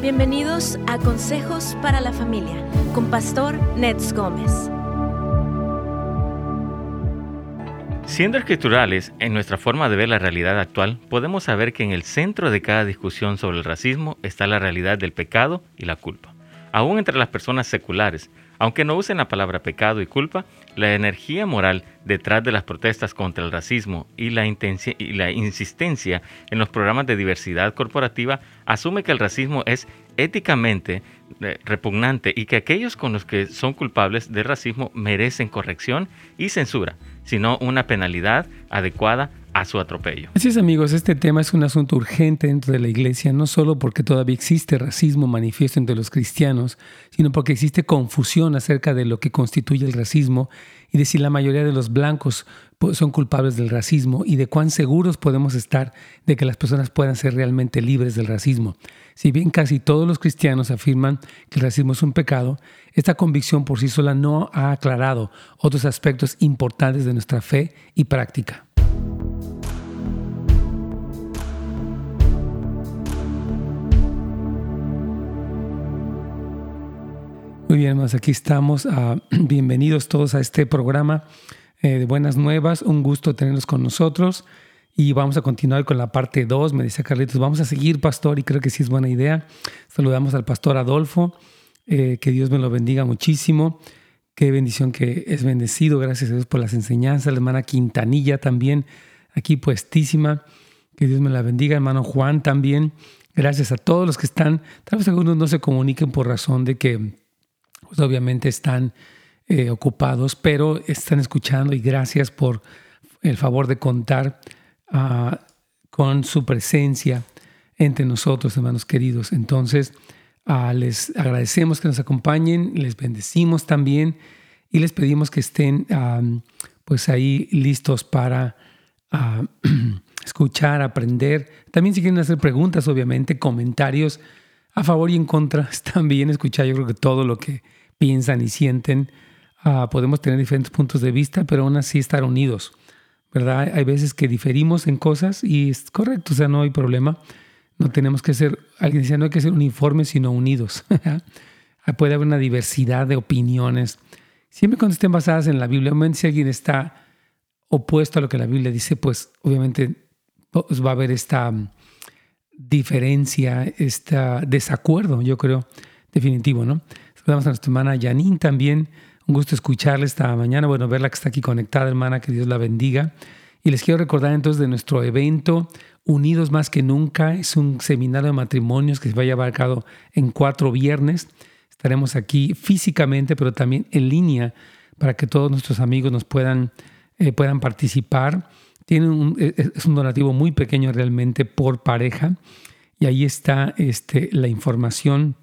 Bienvenidos a Consejos para la Familia con Pastor Nets Gómez. Siendo escriturales en nuestra forma de ver la realidad actual, podemos saber que en el centro de cada discusión sobre el racismo está la realidad del pecado y la culpa. Aún entre las personas seculares, aunque no usen la palabra pecado y culpa, la energía moral detrás de las protestas contra el racismo y la, insistencia en los programas de diversidad corporativa asume que el racismo es éticamente eh, repugnante y que aquellos con los que son culpables de racismo merecen corrección y censura, sino una penalidad adecuada a su atropello. Amigos, este tema es un asunto urgente dentro de la iglesia, no solo porque todavía existe racismo manifiesto entre los cristianos, sino porque existe confusión acerca de lo que constituye el racismo y de si la mayoría de los blancos son culpables del racismo y de cuán seguros podemos estar de que las personas puedan ser realmente libres del racismo. Si bien casi todos los cristianos afirman que el racismo es un pecado, esta convicción por sí sola no ha aclarado otros aspectos importantes de nuestra fe y práctica. Muy bien, hermanos, aquí estamos. Ah, bienvenidos todos a este programa eh, de Buenas Nuevas. Un gusto tenerlos con nosotros. Y vamos a continuar con la parte 2. Me dice Carlitos, vamos a seguir, pastor, y creo que sí es buena idea. Saludamos al pastor Adolfo. Eh, que Dios me lo bendiga muchísimo. Qué bendición que es bendecido. Gracias a Dios por las enseñanzas. La hermana Quintanilla también, aquí puestísima. Que Dios me la bendiga. Hermano Juan también. Gracias a todos los que están. Tal vez algunos no se comuniquen por razón de que pues obviamente están eh, ocupados, pero están escuchando y gracias por el favor de contar ah, con su presencia entre nosotros, hermanos queridos. Entonces, ah, les agradecemos que nos acompañen, les bendecimos también y les pedimos que estén pues ahí listos para ah, escuchar, aprender. También si quieren hacer preguntas, obviamente, comentarios a favor y en contra, también escuchar yo creo que todo lo que piensan y sienten. Ah, podemos tener diferentes puntos de vista, pero aún así estar unidos, ¿verdad? Hay veces que diferimos en cosas y es correcto, o sea, no hay problema. No tenemos que ser, alguien decía, no hay que ser uniformes, sino unidos. Puede haber una diversidad de opiniones. Siempre cuando estén basadas en la Biblia, obviamente si alguien está opuesto a lo que la Biblia dice, pues obviamente pues, va a haber esta mm, diferencia, este desacuerdo, yo creo, definitivo, ¿no? Saludamos a nuestra hermana Janine también. Un gusto escucharla esta mañana. Bueno, verla que está aquí conectada, hermana, que Dios la bendiga. Y les quiero recordar entonces de nuestro evento Unidos más que nunca. Es un seminario de matrimonios que se va a llevar a en cuatro viernes. Estaremos aquí físicamente, pero también en línea para que todos nuestros amigos nos puedan, eh, puedan participar. Tiene un, e, e, es un donativo muy pequeño realmente por pareja. Y ahí está este, la información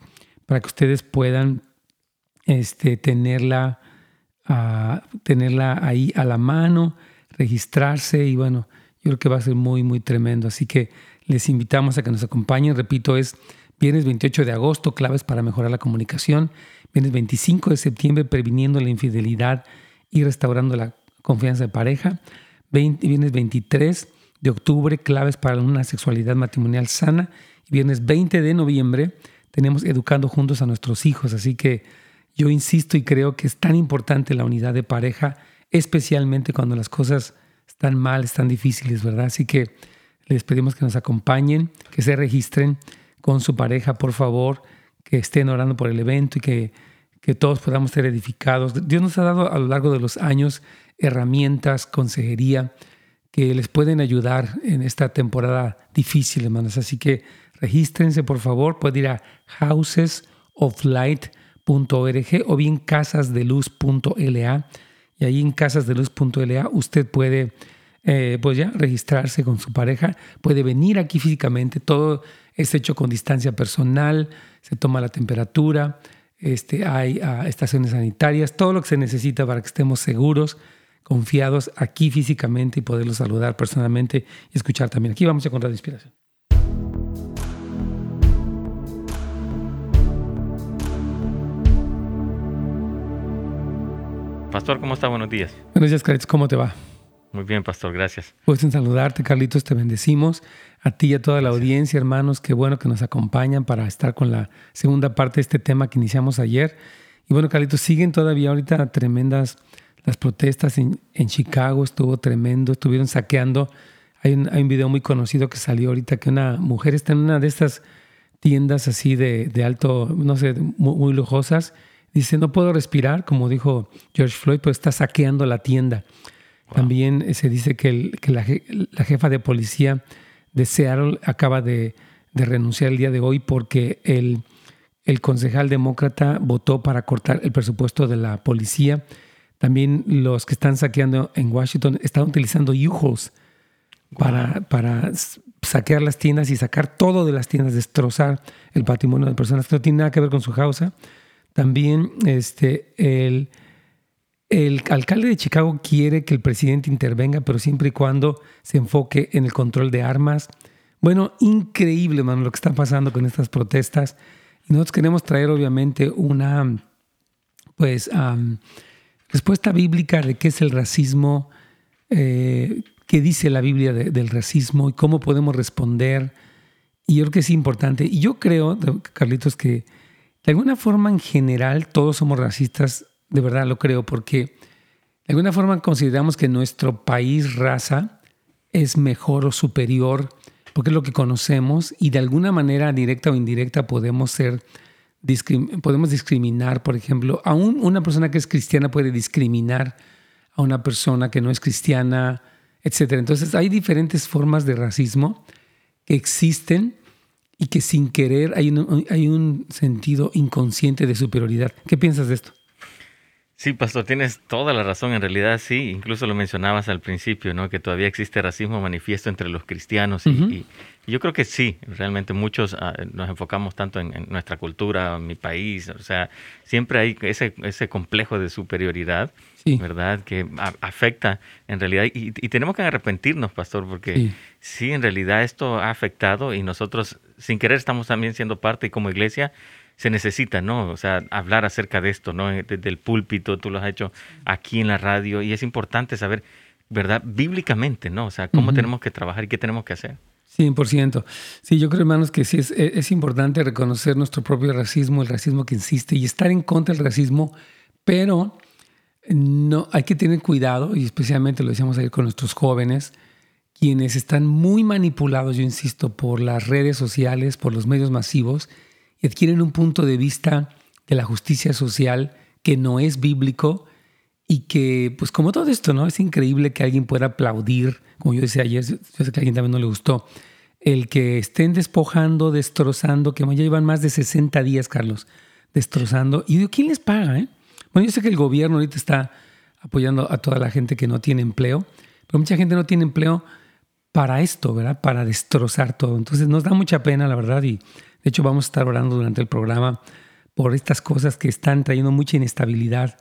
para que ustedes puedan este, tenerla, ah, tenerla ahí a la mano, registrarse y bueno, yo creo que va a ser muy, muy tremendo. Así que les invitamos a que nos acompañen. Repito, es viernes 28 de agosto, claves para mejorar la comunicación. Viernes 25 de septiembre, previniendo la infidelidad y restaurando la confianza de pareja. viernes 23 de octubre, claves para una sexualidad matrimonial sana. Y viernes 20 de noviembre, tenemos educando juntos a nuestros hijos. Así que yo insisto y creo que es tan importante la unidad de pareja, especialmente cuando las cosas están mal, están difíciles, ¿verdad? Así que les pedimos que nos acompañen, que se registren con su pareja, por favor, que estén orando por el evento y que, que todos podamos ser edificados. Dios nos ha dado a lo largo de los años herramientas, consejería, que les pueden ayudar en esta temporada difícil, hermanos. Así que regístrense, por favor. Pueden ir a Houses of Light o bien casasdeluz.la y ahí en casasdeluz.la usted puede eh, pues ya registrarse con su pareja, puede venir aquí físicamente, todo es hecho con distancia personal, se toma la temperatura, este, hay ah, estaciones sanitarias, todo lo que se necesita para que estemos seguros, confiados aquí físicamente y poderlos saludar personalmente y escuchar también. Aquí vamos a encontrar inspiración. Pastor, ¿cómo está? Buenos días. Buenos días, Carlitos. ¿Cómo te va? Muy bien, pastor, gracias. Pues en saludarte, Carlitos, te bendecimos. A ti y a toda la audiencia, hermanos, qué bueno que nos acompañan para estar con la segunda parte de este tema que iniciamos ayer. Y bueno, Carlitos, siguen todavía ahorita tremendas las protestas en, Chicago, estuvo tremendo, estuvieron saqueando. Hay un, hay un, video muy conocido que salió ahorita que una mujer está en una de estas tiendas así de, de alto, no sé, muy, lujosas. Dice, no puedo respirar, como dijo George Floyd, pues está saqueando la tienda. También eh, se dice que, el, que la, la, jefa de policía de Seattle acaba de, de renunciar el día de hoy porque el, el concejal demócrata votó para cortar el presupuesto de la policía. También los que están saqueando en Washington están utilizando U-Hauls para, para saquear las tiendas y sacar todo de las tiendas, destrozar el patrimonio de personas que no tiene nada que ver con su causa. También este, el, alcalde de Chicago quiere que el presidente intervenga, pero siempre y cuando se enfoque en el control de armas. Bueno, increíble, mano, lo que está pasando con estas protestas. Nosotros queremos traer, obviamente, una pues respuesta bíblica de qué es el racismo, eh, qué dice la Biblia del racismo y cómo podemos responder. Y yo creo que es importante. Y yo creo, Carlitos, que de alguna forma en general todos somos racistas, de verdad lo creo, porque de alguna forma consideramos que nuestro país, raza, es mejor o superior, porque es lo que conocemos y de alguna manera directa o indirecta podemos ser podemos discriminar, por ejemplo, aún una persona que es cristiana puede discriminar a una persona que no es cristiana, etc. Entonces hay diferentes formas de racismo que existen y que sin querer hay un, hay un sentido inconsciente de superioridad. ¿Qué piensas de esto? Sí, pastor, tienes toda la razón. En realidad, sí, incluso lo mencionabas al principio, ¿no? Que todavía existe racismo manifiesto entre los cristianos. Y, yo creo que sí, realmente muchos ah, nos enfocamos tanto en, nuestra cultura, en mi país. O sea, siempre hay ese, ese complejo de superioridad, ¿verdad? Que afecta en realidad. Y, tenemos que arrepentirnos, pastor, porque sí, en realidad esto ha afectado y nosotros, sin querer, estamos también siendo parte y como iglesia se necesita, ¿no? O sea, hablar acerca de esto, ¿no? Desde el púlpito, tú lo has hecho aquí en la radio y es importante saber, ¿verdad? Bíblicamente, ¿no? O sea, cómo tenemos que trabajar y qué tenemos que hacer. 100%. Sí, yo creo, hermanos, que sí es, es importante reconocer nuestro propio racismo, el racismo que existe y estar en contra del racismo, pero no hay que tener cuidado, y especialmente lo decíamos ayer con nuestros jóvenes, quienes están muy manipulados, yo insisto, por las redes sociales, por los medios masivos, y adquieren un punto de vista de la justicia social que no es bíblico y que, pues como todo esto, ¿no? Es increíble que alguien pueda aplaudir, como yo decía ayer, yo sé que a alguien también no le gustó, el que estén despojando, destrozando, que ya llevan más de 60 días, Carlos, destrozando. Y digo, ¿quién les paga? Eh? Bueno, yo sé que el gobierno ahorita está apoyando a toda la gente que no tiene empleo, pero mucha gente no tiene empleo para esto, ¿verdad? Para destrozar todo. Entonces nos da mucha pena, la verdad, y de hecho, vamos a estar orando durante el programa por estas cosas que están trayendo mucha inestabilidad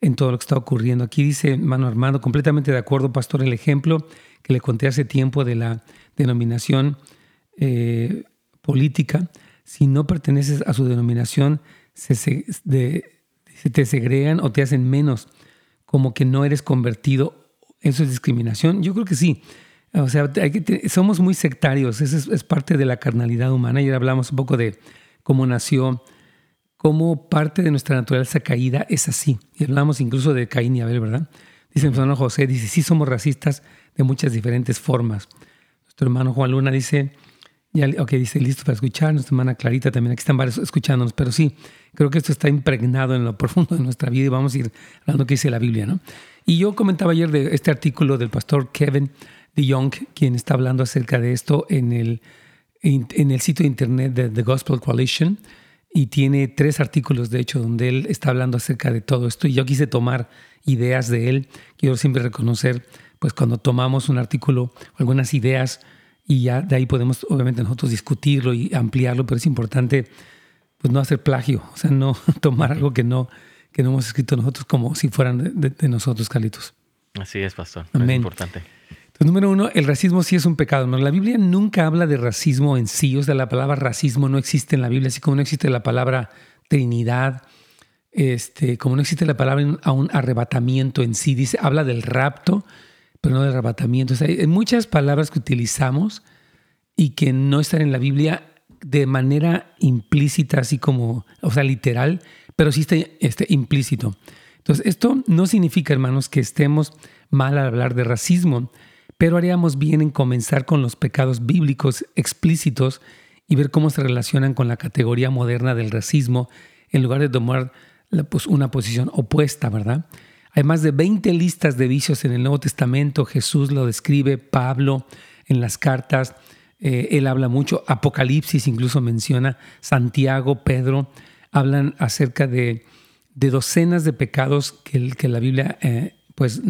en todo lo que está ocurriendo. Aquí dice Mano Armando, completamente de acuerdo, pastor, el ejemplo que le conté hace tiempo de la denominación eh, política. Si no perteneces a su denominación, se, se, te segregan o te hacen menos, como que no eres convertido. ¿Eso es discriminación? Yo creo que sí. O sea, somos muy sectarios, eso es, parte de la carnalidad humana. Ayer hablamos un poco de cómo nació, cómo parte de nuestra naturaleza caída es así. Y hablamos incluso de Caín y Abel, ¿verdad? Dice mi hermano José, dice, sí somos racistas de muchas diferentes formas. Nuestro hermano Juan Luna dice, ya, ok, dice, listo para escuchar. Nuestra hermana Clarita también, aquí están varios escuchándonos, pero sí, creo que esto está impregnado en lo profundo de nuestra vida y vamos a ir hablando qué dice la Biblia, ¿no? Y yo comentaba ayer de este artículo del pastor Kevin de Young, quien está hablando acerca de esto en el, en, el sitio de internet de The Gospel Coalition y tiene tres artículos, de hecho, donde él está hablando acerca de todo esto. Y yo quise tomar ideas de él. Quiero siempre reconocer, pues cuando tomamos un artículo, algunas ideas, y ya de ahí podemos, obviamente, nosotros discutirlo y ampliarlo, pero es importante, pues no hacer plagio, o sea, no tomar algo que no, que no hemos escrito nosotros como si fueran de, nosotros, Carlitos. Así es, pastor. Es importante número uno, el racismo sí es un pecado. ¿no? La Biblia nunca habla de racismo en sí. O sea, la palabra racismo no existe en la Biblia, así como no existe la palabra Trinidad, este, como no existe la palabra a un arrebatamiento en sí. Dice, habla del rapto, pero no de arrebatamiento. hay muchas palabras que utilizamos y que no están en la Biblia de manera implícita, así como, o sea, literal, pero sí está este, implícito. Entonces, esto no significa, hermanos, que estemos mal al hablar de racismo, pero haríamos bien en comenzar con los pecados bíblicos explícitos y ver cómo se relacionan con la categoría moderna del racismo en lugar de tomar pues, una posición opuesta, ¿verdad? Hay más de 20 listas de vicios en el Nuevo Testamento, Jesús lo describe, Pablo en las cartas, eh, él habla mucho, Apocalipsis incluso menciona, Santiago, Pedro, hablan acerca de, docenas de pecados que, la Biblia eh, pues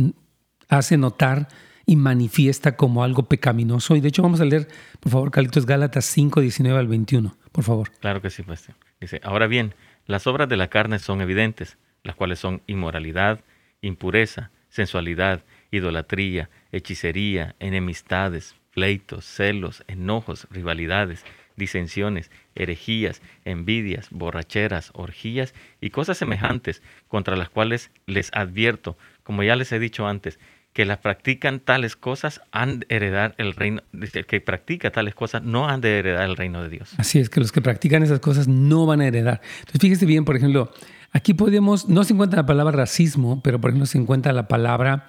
hace notar y manifiesta como algo pecaminoso. Y de hecho vamos a leer, por favor, Carlitos Gálatas 5, 19 al 21, por favor. Claro que sí, pues. Dice, ahora bien, las obras de la carne son evidentes, las cuales son inmoralidad, impureza, sensualidad, idolatría, hechicería, enemistades, pleitos, celos, enojos, rivalidades, disensiones, herejías, envidias, borracheras, orgías y cosas semejantes, contra las cuales les advierto, como ya les he dicho antes, que las practican tales cosas han de heredar el reino, el que practica tales cosas no han de heredar el reino de Dios. Así es, que los que practican esas cosas no van a heredar. Entonces fíjese bien, por ejemplo, aquí podemos, no se encuentra la palabra racismo, pero por ejemplo se encuentra la palabra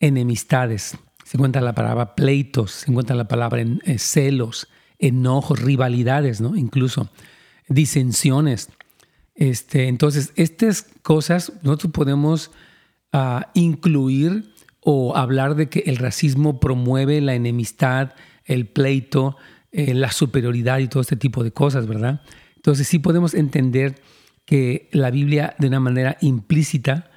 enemistades se encuentra la palabra pleitos, se encuentra la palabra en, eh, celos, enojos, rivalidades, ¿no? Incluso disensiones. Este, entonces, estas cosas nosotros podemos ah, incluir o hablar de que el racismo promueve la enemistad, el pleito, eh, la superioridad y todo este tipo de cosas, ¿verdad? Entonces sí podemos entender que la Biblia de una manera implícita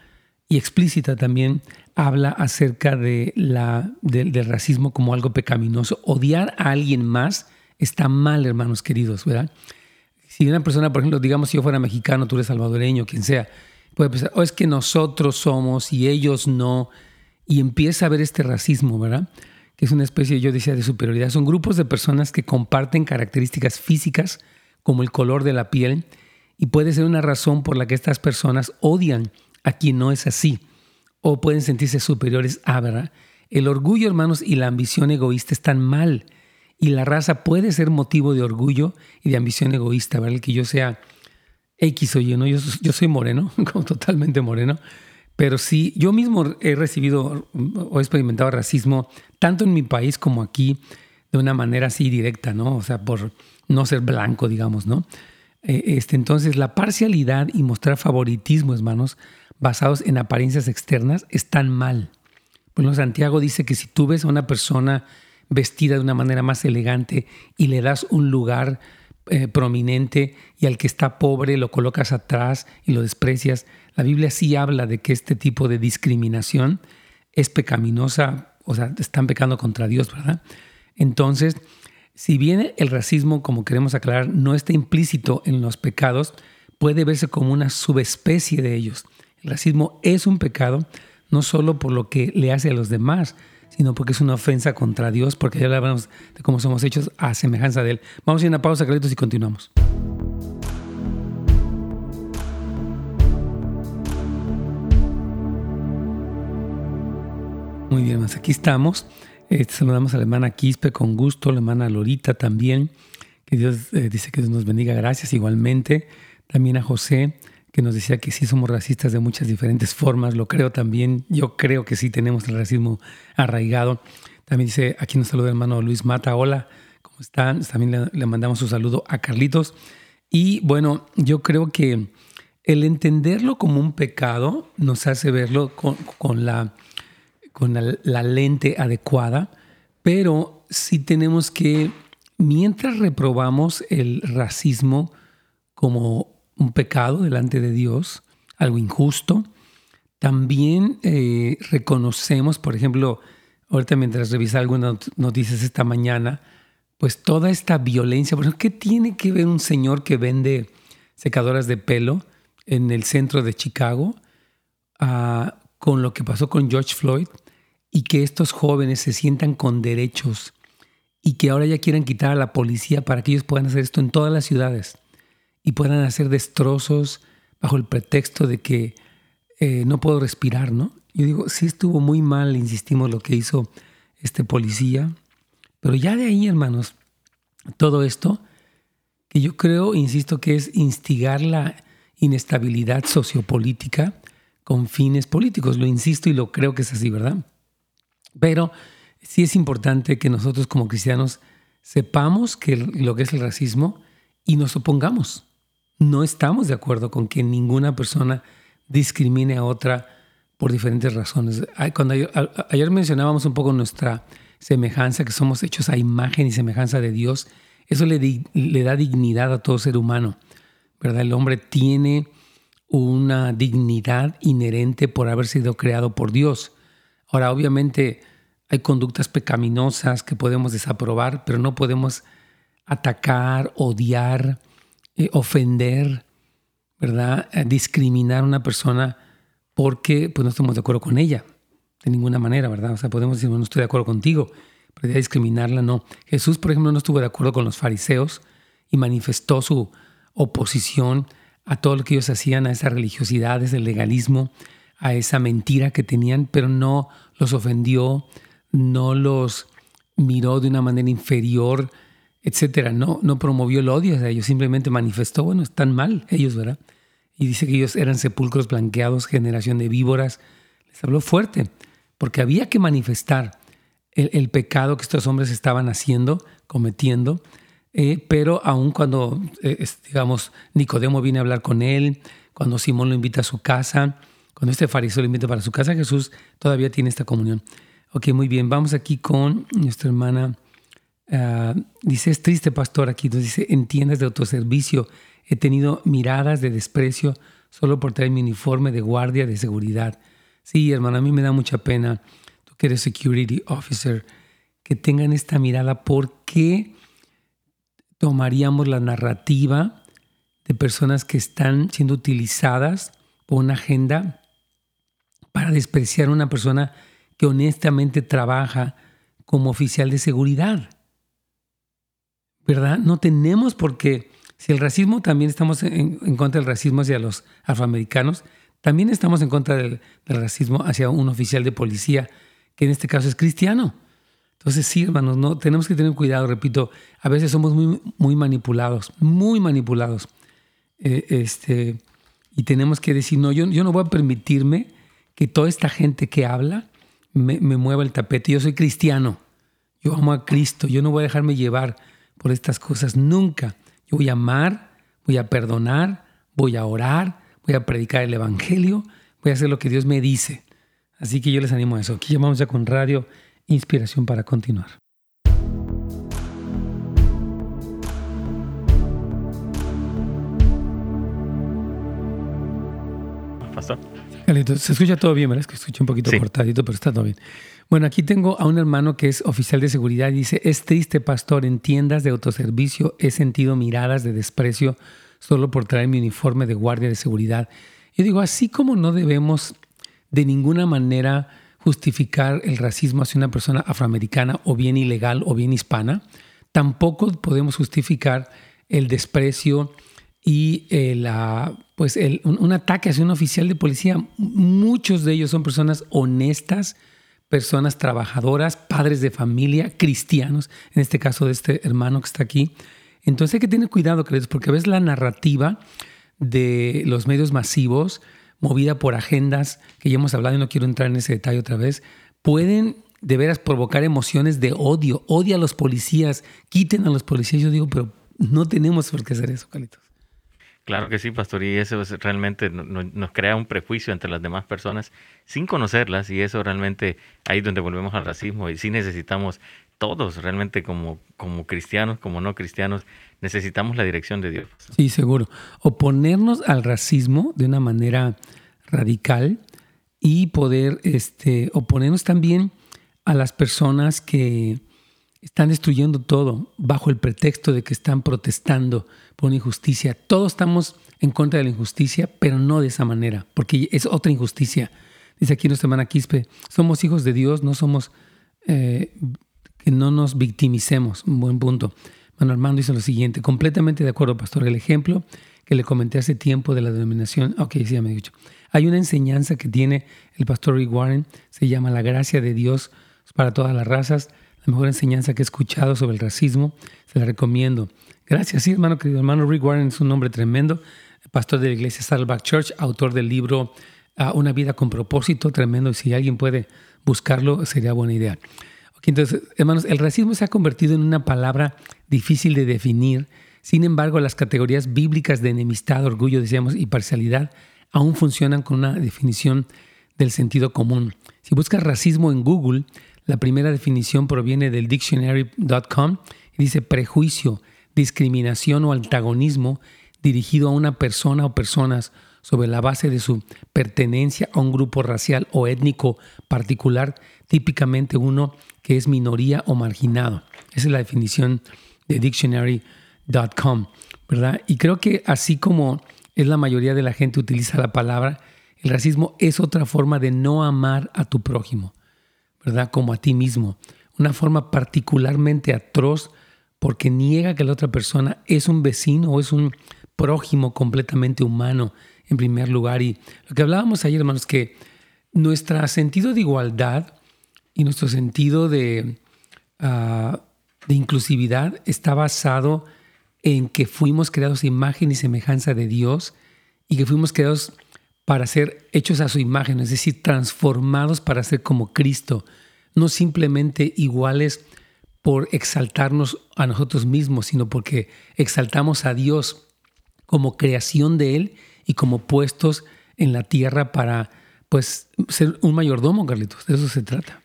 y explícita también habla acerca de la, del racismo como algo pecaminoso. Odiar a alguien más está mal, hermanos queridos, ¿verdad? Si una persona, por ejemplo, digamos si yo fuera mexicano, tú eres salvadoreño, quien sea, puede pensar, o oh, es que nosotros somos y ellos no, y empieza a haber este racismo, ¿verdad? Que es una especie, yo decía, de superioridad. Son grupos de personas que comparten características físicas como el color de la piel y puede ser una razón por la que estas personas odian a quien no es así o pueden sentirse superiores a, ¿verdad? El orgullo, hermanos, y la ambición egoísta están mal. Y la raza puede ser motivo de orgullo y de ambición egoísta, ¿verdad? El que yo sea X o Y, ¿no? Yo, yo soy moreno, como totalmente moreno. Pero sí, yo mismo he recibido o he experimentado racismo tanto en mi país como aquí de una manera así directa, ¿no? O sea, por no ser blanco, digamos, ¿no? Eh, este, entonces, la parcialidad y mostrar favoritismo, hermanos, basados en apariencias externas están mal. Bueno, Santiago dice que si tú ves a una persona vestida de una manera más elegante y le das un lugar eh, prominente y al que está pobre lo colocas atrás y lo desprecias, la Biblia sí habla de que este tipo de discriminación es pecaminosa, o sea, están pecando contra Dios, ¿verdad? Entonces, si bien el racismo, como queremos aclarar, no está implícito en los pecados, puede verse como una subespecie de ellos. El racismo es un pecado no solo por lo que le hace a los demás, sino porque es una ofensa contra Dios, porque ya hablamos de cómo somos hechos a semejanza de Él. Vamos a ir a una pausa, Carlitos, y continuamos. Muy bien, más aquí estamos. Este, saludamos a la hermana Quispe con gusto, la hermana Lorita también. Que Dios eh, dice que Dios nos bendiga. Gracias igualmente. También a José que nos decía que sí somos racistas de muchas diferentes formas, lo creo también, yo creo que sí tenemos el racismo arraigado. También dice, aquí nos saluda el hermano Luis Mata, hola, ¿cómo están? También le, mandamos un saludo a Carlitos. Y bueno, yo creo que el entenderlo como un pecado nos hace verlo con, la, con la lente adecuada, pero sí tenemos que, mientras reprobamos el racismo como un pecado delante de Dios, algo injusto. También eh, reconocemos, por ejemplo, ahorita mientras revisa algunas noticias esta mañana, pues toda esta violencia, por ¿qué tiene que ver un señor que vende secadoras de pelo en el centro de Chicago ah, con lo que pasó con George Floyd y que estos jóvenes se sientan con derechos y que ahora ya quieran quitar a la policía para que ellos puedan hacer esto en todas las ciudades? y puedan hacer destrozos bajo el pretexto de que eh, no puedo respirar, ¿no? yo digo, sí estuvo muy mal, insistimos, lo que hizo este policía, pero ya de ahí, hermanos, todo esto, que yo creo, insisto, que es instigar la inestabilidad sociopolítica con fines políticos. Lo insisto y lo creo que es así, ¿verdad? Pero sí es importante que nosotros como cristianos sepamos que lo que es el racismo y nos opongamos. No estamos de acuerdo con que ninguna persona discrimine a otra por diferentes razones. Cuando ayer, mencionábamos un poco nuestra semejanza, que somos hechos a imagen y semejanza de Dios, eso le, le da dignidad a todo ser humano. ¿verdad? El hombre tiene una dignidad inherente por haber sido creado por Dios. Ahora, obviamente hay conductas pecaminosas que podemos desaprobar, pero no podemos atacar, odiar, eh, ofender, ¿verdad? Eh, discriminar a una persona porque pues, no estamos de acuerdo con ella, de ninguna manera, ¿verdad? O sea, podemos decir, no estoy de acuerdo contigo, pero ya discriminarla no. Jesús, por ejemplo, no estuvo de acuerdo con los fariseos y manifestó su oposición a todo lo que ellos hacían, a esa religiosidad, ese legalismo, a esa mentira que tenían, pero no los ofendió, no los miró de una manera inferior, etcétera. No, no promovió el odio a ellos, simplemente manifestó, bueno, están mal ellos, ¿verdad? Y dice que ellos eran sepulcros blanqueados, generación de víboras. Les habló fuerte, porque había que manifestar el, pecado que estos hombres estaban haciendo, cometiendo, eh, pero aún cuando, eh, digamos, Nicodemo viene a hablar con él, cuando Simón lo invita a su casa, cuando este fariseo lo invita para su casa, Jesús todavía tiene esta comunión. Ok, muy bien, vamos aquí con nuestra hermana. Ah, dice, es triste, pastor, aquí nos dice, en tiendas de autoservicio he tenido miradas de desprecio solo por traer mi uniforme de guardia de seguridad. Sí, hermano, a mí me da mucha pena, tú que eres security officer, que tengan esta mirada. ¿Por qué? tomaríamos la narrativa de personas que están siendo utilizadas por una agenda para despreciar a una persona que honestamente trabaja como oficial de seguridad. ¿Verdad? No tenemos por qué. Si el racismo también estamos en, contra del racismo hacia los afroamericanos, también estamos en contra del racismo hacia un oficial de policía, que en este caso es cristiano. Entonces sí, hermanos, no, tenemos que tener cuidado, repito, a veces somos muy, manipulados, muy manipulados. Eh, este, y tenemos que decir, no, yo, yo no voy a permitirme que toda esta gente que habla me, mueva el tapete. Yo soy cristiano, yo amo a Cristo, yo no voy a dejarme llevar por estas cosas nunca. Yo voy a amar, voy a perdonar, voy a orar, voy a predicar el Evangelio, voy a hacer lo que Dios me dice. Así que yo les animo a eso. Aquí llamamos ya con radio inspiración para continuar. Pastor. Se escucha todo bien, ¿verdad? Es que escucha un poquito cortadito, pero está todo bien. Bueno, aquí tengo a un hermano que es oficial de seguridad y dice, es triste, pastor, en tiendas de autoservicio he sentido miradas de desprecio solo por traer mi uniforme de guardia de seguridad. Yo digo, así como no debemos de ninguna manera justificar el racismo hacia una persona afroamericana o bien ilegal o bien hispana, tampoco podemos justificar el desprecio y el, ah, pues un, ataque hacia un oficial de policía. Muchos de ellos son personas honestas, personas trabajadoras, padres de familia, cristianos, en este caso de este hermano que está aquí. Entonces hay que tener cuidado, porque a veces la narrativa de los medios masivos movida por agendas que ya hemos hablado y no quiero entrar en ese detalle otra vez, pueden de veras provocar emociones de odio. Odia a los policías, quiten a los policías. Yo digo, pero no tenemos por qué hacer eso, Carlitos. Claro que sí, pastor, y eso realmente nos crea un prejuicio entre las demás personas sin conocerlas y eso realmente ahí es donde volvemos al racismo y sí necesitamos todos realmente como, como cristianos, como no cristianos, necesitamos la dirección de Dios. Sí, seguro. Oponernos al racismo de una manera radical y poder este, oponernos también a las personas que están destruyendo todo bajo el pretexto de que están protestando por una injusticia. Todos estamos en contra de la injusticia, pero no de esa manera, porque es otra injusticia. Dice aquí nuestra hermana Quispe, somos hijos de Dios, no somos, eh, que no nos victimicemos, un buen punto. Hermano Armando dice lo siguiente, completamente de acuerdo, pastor, el ejemplo que le comenté hace tiempo de la denominación, ok, sí, ya me he dicho. Hay una enseñanza que tiene el pastor Rick Warren, se llama La gracia de Dios para todas las razas, mejor enseñanza que he escuchado sobre el racismo, se la recomiendo. Gracias, sí, hermano querido. Hermano Rick Warren es un hombre tremendo, pastor de la iglesia Saddleback Church, autor del libro ah, Una vida con propósito, tremendo. Si alguien puede buscarlo, sería buena idea. entonces, hermanos, el racismo se ha convertido en una palabra difícil de definir. Sin embargo, las categorías bíblicas de enemistad, orgullo, decíamos, y parcialidad aún funcionan con una definición del sentido común. Si buscas racismo en Google, la primera definición proviene del dictionary.com y dice prejuicio, discriminación o antagonismo dirigido a una persona o personas sobre la base de su pertenencia a un grupo racial o étnico particular, típicamente uno que es minoría o marginado. Esa es la definición de dictionary.com, ¿verdad? Y creo que así como es la mayoría de la gente utiliza la palabra, el racismo es otra forma de no amar a tu prójimo, Como a ti mismo. Una forma particularmente atroz porque niega que la otra persona es un vecino o es un prójimo completamente humano en primer lugar. Y lo que hablábamos ayer, hermanos, que nuestro sentido de igualdad y nuestro sentido de, ah, de inclusividad está basado en que fuimos creados a imagen y semejanza de Dios y que fuimos creados para ser hechos a su imagen, es decir, transformados para ser como Cristo, no simplemente iguales por exaltarnos a nosotros mismos, sino porque exaltamos a Dios como creación de Él y como puestos en la tierra para pues ser un mayordomo, Carlitos, de eso se trata.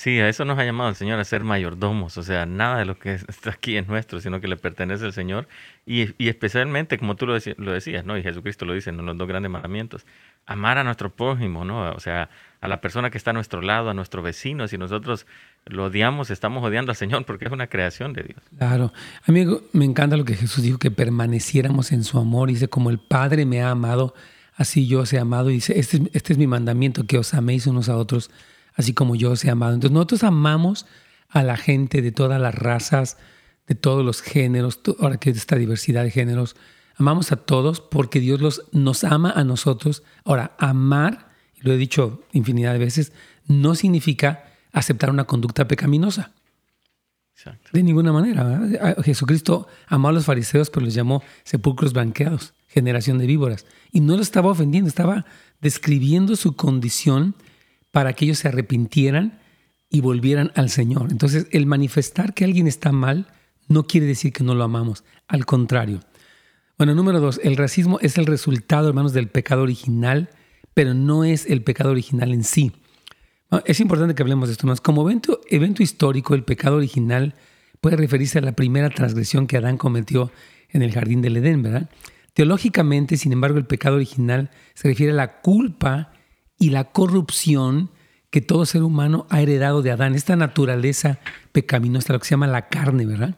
Sí, a eso nos ha llamado el Señor a ser mayordomos, o sea, nada de lo que está aquí es nuestro, sino que le pertenece al Señor y, especialmente, como tú lo, decías, ¿no? Y Jesucristo lo dice en los dos grandes mandamientos, amar a nuestro prójimo, ¿no? O sea, a la persona que está a nuestro lado, a nuestro vecino, si nosotros lo odiamos, estamos odiando al Señor porque es una creación de Dios. Claro, amigo, me encanta lo que Jesús dijo, que permaneciéramos en su amor, dice, como el Padre me ha amado, así yo os he amado, y dice, este, este es mi mandamiento, que os améis unos a otros así como yo os he amado. Entonces nosotros amamos a la gente de todas las razas, de todos los géneros, ahora que esta diversidad de géneros, amamos a todos porque Dios los, nos ama a nosotros. Ahora, amar, y lo he dicho infinidad de veces, no significa aceptar una conducta pecaminosa. De ninguna manera. Jesucristo amó a los fariseos, pero los llamó sepulcros blanqueados, generación de víboras. Y no lo estaba ofendiendo, estaba describiendo su condición para que ellos se arrepintieran y volvieran al Señor. Entonces, el manifestar que alguien está mal no quiere decir que no lo amamos, al contrario. Bueno, número dos, el racismo es el resultado, hermanos, del pecado original, pero no es el pecado original en sí. Es importante que hablemos de esto más. Como evento, evento histórico, el pecado original puede referirse a la primera transgresión que Adán cometió en el jardín del Edén, ¿verdad? Teológicamente, sin embargo, el pecado original se refiere a la culpa y la corrupción que todo ser humano ha heredado de Adán, esta naturaleza pecaminosa, lo que se llama la carne, ¿verdad?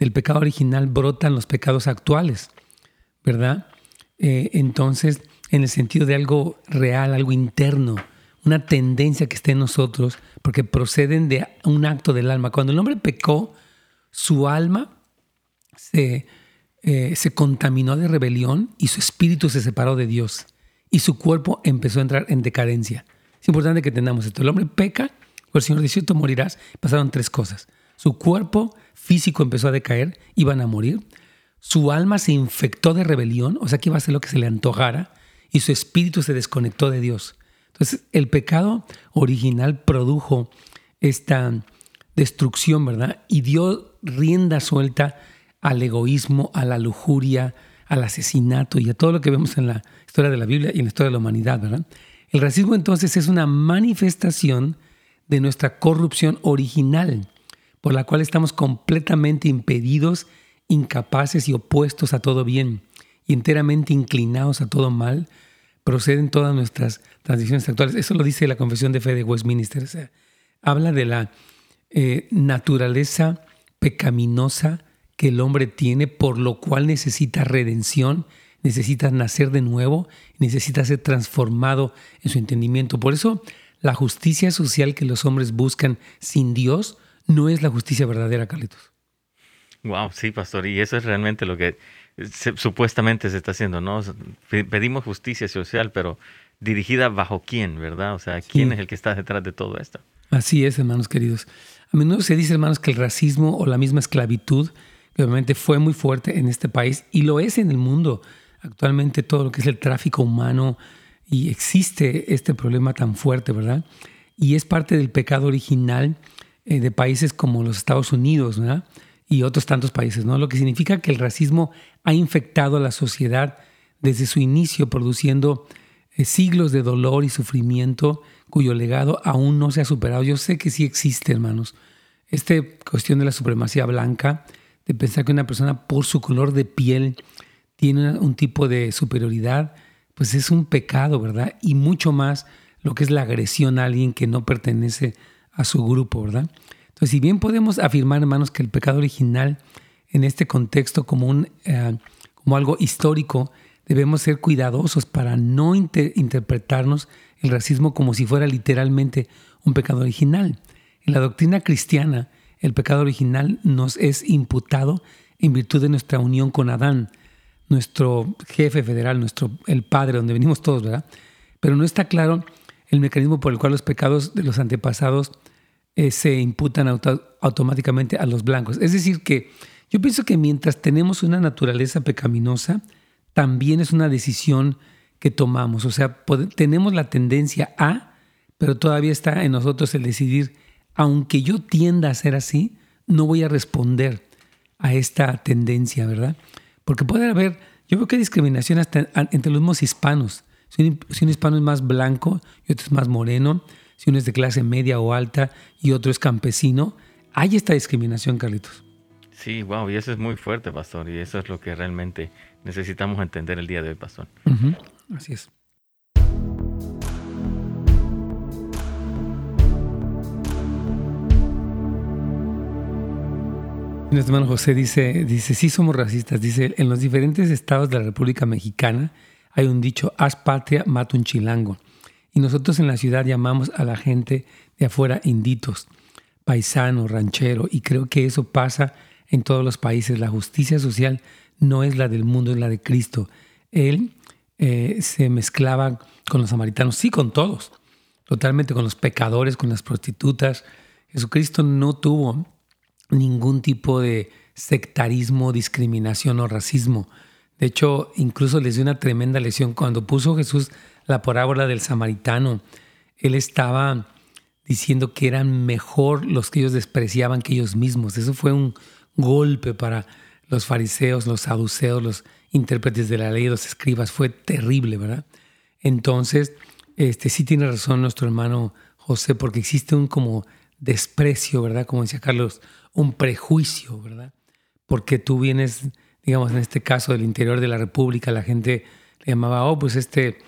Del pecado original brotan los pecados actuales, ¿verdad? Eh, entonces, en el sentido de algo real, algo interno, una tendencia que esté en nosotros, porque proceden de un acto del alma. Cuando el hombre pecó, su alma se, eh, se contaminó de rebelión y su espíritu se separó de Dios y su cuerpo empezó a entrar en decadencia. Es importante que entendamos esto. El hombre peca, por el Señor dice, tú morirás. Pasaron tres cosas. Su cuerpo físico empezó a decaer, iban a morir. Su alma se infectó de rebelión, o sea que iba a hacer lo que se le antojara, y su espíritu se desconectó de Dios. Entonces, el pecado original produjo esta destrucción, ¿verdad? Y dio rienda suelta al egoísmo, a la lujuria, al asesinato y a todo lo que vemos en la historia de la Biblia y en la historia de la humanidad, ¿verdad? El racismo entonces es una manifestación de nuestra corrupción original, por la cual estamos completamente impedidos, incapaces y opuestos a todo bien, y enteramente inclinados a todo mal, proceden todas nuestras transiciones actuales. Eso lo dice la Confesión de Fe de Westminster. Habla de la eh, naturaleza pecaminosa que el hombre tiene, por lo cual necesita redención, necesita nacer de nuevo, necesita ser transformado en su entendimiento. Por eso la justicia social que los hombres buscan sin Dios no es la justicia verdadera, Carlitos. Wow, sí, pastor, y eso es realmente lo que supuestamente se está haciendo, ¿no? Pedimos justicia social, pero dirigida bajo quién, ¿verdad? O sea, ¿quién es el que está detrás de todo esto? Así es, hermanos queridos. A menudo se dice, hermanos, que el racismo o la misma esclavitud, que obviamente fue muy fuerte en este país y lo es en el mundo. Actualmente todo lo que es el tráfico humano y existe este problema tan fuerte, ¿verdad? Y es parte del pecado original eh, de países como los Estados Unidos, ¿verdad? Y otros tantos países, ¿no? Lo que significa que el racismo ha infectado a la sociedad desde su inicio, produciendo eh, siglos de dolor y sufrimiento cuyo legado aún no se ha superado. Yo sé que sí existe, hermanos. Esta cuestión de la supremacía blanca, de pensar que una persona por su color de piel tiene un tipo de superioridad, pues es un pecado, ¿verdad? Y mucho más lo que es la agresión a alguien que no pertenece a su grupo, ¿verdad? Entonces, si bien podemos afirmar, hermanos, que el pecado original en este contexto como, un, eh, como algo histórico, debemos ser cuidadosos para no interpretarnos el racismo como si fuera literalmente un pecado original. En la doctrina cristiana, el pecado original nos es imputado en virtud de nuestra unión con Adán, nuestro jefe federal, nuestro, el padre, donde venimos todos, ¿verdad? Pero no está claro el mecanismo por el cual los pecados de los antepasados eh, se imputan automáticamente a los blancos. Es decir, que yo pienso que mientras tenemos una naturaleza pecaminosa, también es una decisión que tomamos. O sea, tenemos la tendencia a, pero todavía está en nosotros el decidir, aunque yo tienda a ser así, no voy a responder a esta tendencia, ¿verdad? Porque puede haber, yo creo que hay discriminación hasta entre los mismos hispanos. Si un, hispano es más blanco y otro es más moreno, si uno es de clase media o alta y otro es campesino, hay esta discriminación, Carlitos. Sí, wow, y eso es muy fuerte, pastor, y eso es lo que realmente necesitamos entender el día de hoy, pastor. Así es. Nuestro hermano José dice, dice, sí somos racistas. Dice, en los diferentes estados de la República Mexicana hay un dicho, haz patria, mata un chilango. Y nosotros en la ciudad llamamos a la gente de afuera inditos, paisano, ranchero, y creo que eso pasa en todos los países. La justicia social no es la del mundo, es la de Cristo. Él eh, se mezclaba con los samaritanos, sí, con todos, totalmente con los pecadores, con las prostitutas. Jesucristo no tuvo ningún tipo de sectarismo, discriminación o racismo. De hecho, incluso les dio una tremenda lesión. Cuando puso Jesús la parábola del samaritano, él estaba diciendo que eran mejor los que ellos despreciaban que ellos mismos. Eso fue un golpe para los fariseos, los saduceos, los intérpretes de la ley, los escribas. Fue terrible, ¿verdad? Entonces, este, sí tiene razón nuestro hermano José, porque existe un como desprecio, ¿verdad? Como decía Carlos, un prejuicio, ¿verdad? Porque tú vienes, digamos, en este caso del interior de la República, la gente le llamaba, oh, pues este,